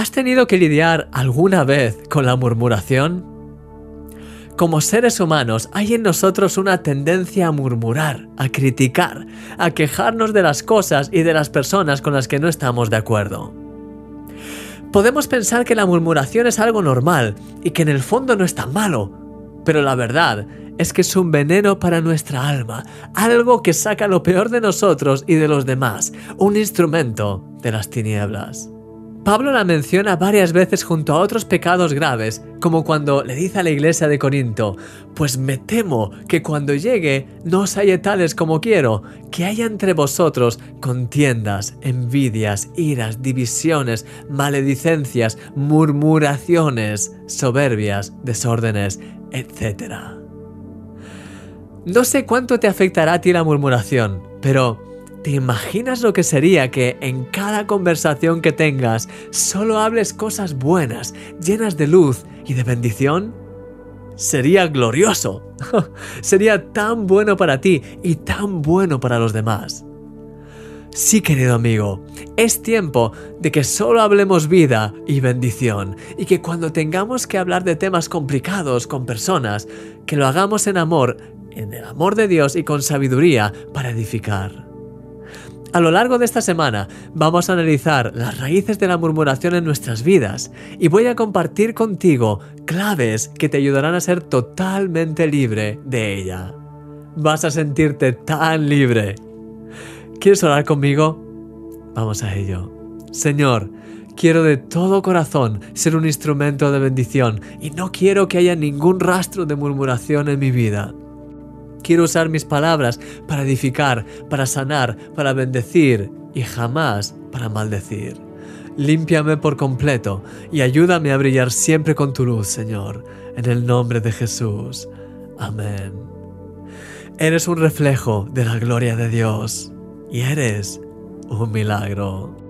¿Has tenido que lidiar alguna vez con la murmuración? Como seres humanos hay en nosotros una tendencia a murmurar, a criticar, a quejarnos de las cosas y de las personas con las que no estamos de acuerdo. Podemos pensar que la murmuración es algo normal y que en el fondo no es tan malo, pero la verdad es que es un veneno para nuestra alma, algo que saca lo peor de nosotros y de los demás, un instrumento de las tinieblas. Pablo la menciona varias veces junto a otros pecados graves, como cuando le dice a la iglesia de Corinto, pues me temo que cuando llegue no os haya tales como quiero, que haya entre vosotros contiendas, envidias, iras, divisiones, maledicencias, murmuraciones, soberbias, desórdenes, etc. No sé cuánto te afectará a ti la murmuración, pero ¿Te imaginas lo que sería que en cada conversación que tengas solo hables cosas buenas, llenas de luz y de bendición? Sería glorioso. sería tan bueno para ti y tan bueno para los demás. Sí, querido amigo, es tiempo de que solo hablemos vida y bendición y que cuando tengamos que hablar de temas complicados con personas, que lo hagamos en amor, en el amor de Dios y con sabiduría para edificar. A lo largo de esta semana vamos a analizar las raíces de la murmuración en nuestras vidas y voy a compartir contigo claves que te ayudarán a ser totalmente libre de ella. Vas a sentirte tan libre. ¿Quieres orar conmigo? Vamos a ello. Señor, quiero de todo corazón ser un instrumento de bendición y no quiero que haya ningún rastro de murmuración en mi vida. Quiero usar mis palabras para edificar, para sanar, para bendecir y jamás para maldecir. Límpiame por completo y ayúdame a brillar siempre con tu luz, Señor, en el nombre de Jesús. Amén. Eres un reflejo de la gloria de Dios y eres un milagro.